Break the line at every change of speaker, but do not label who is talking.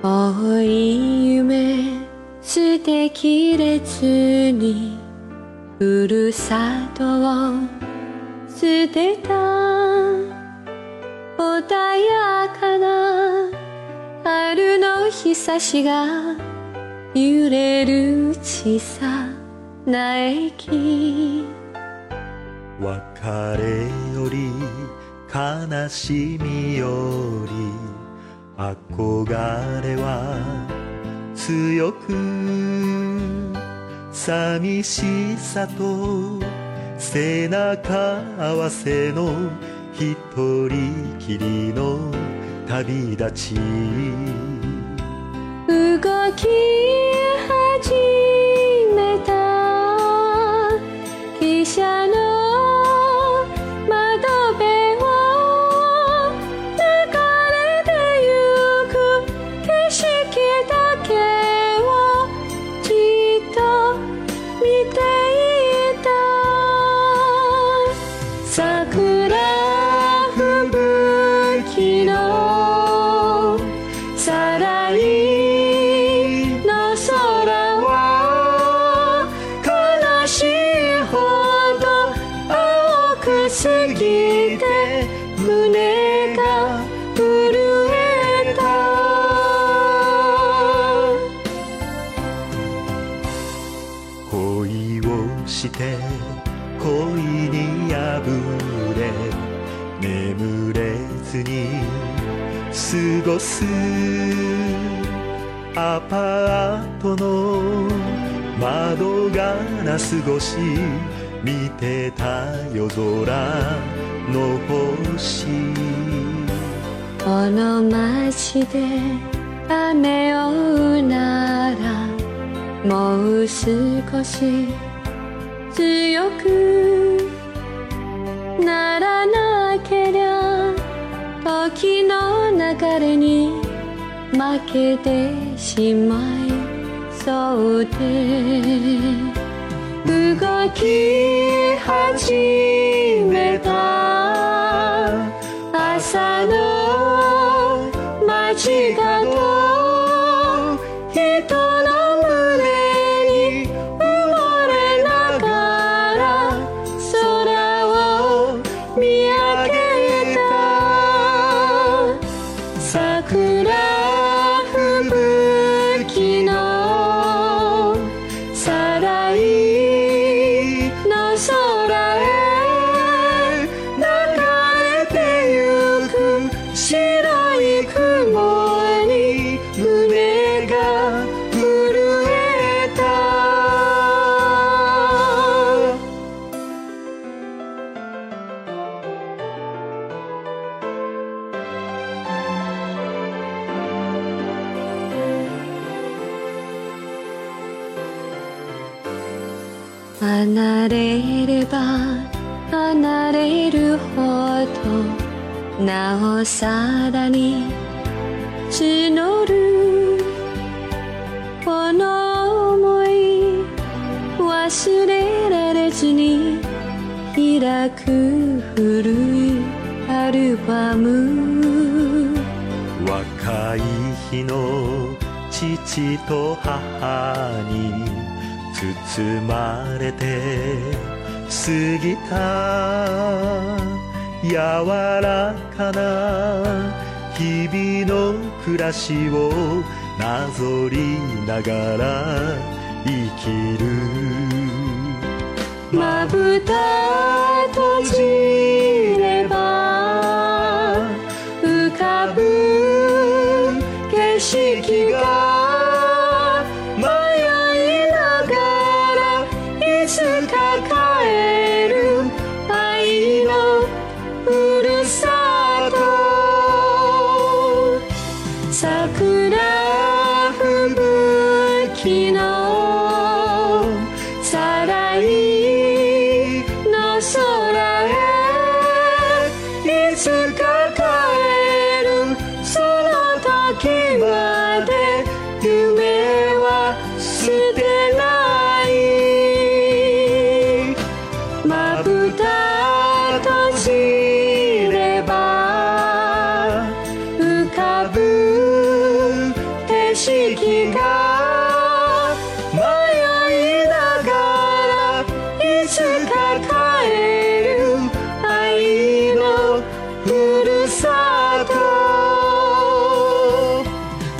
遠い夢捨てきれずにふるさとを捨てた穏やかな春の日差しが揺れる小さな駅
別れより悲しみより憧れは強く寂しさと背中合わせの一人きりの旅立ち。
動きぎて胸が震えた。
恋をして恋に破れ眠れずに過ごす。アパートの窓ガラス越し。見てた夜空の星
この街で雨を追うならもう少し強くならなけりゃ時の流れに負けてしまいそうで。動き始めた離れれば離れるほどなおさらに募るこの想い忘れられずに開く古いアルバム。
若い日の父と母に包まれて過ぎた柔らかな日々の暮らしをなぞりながら生きる。
まぶた閉じ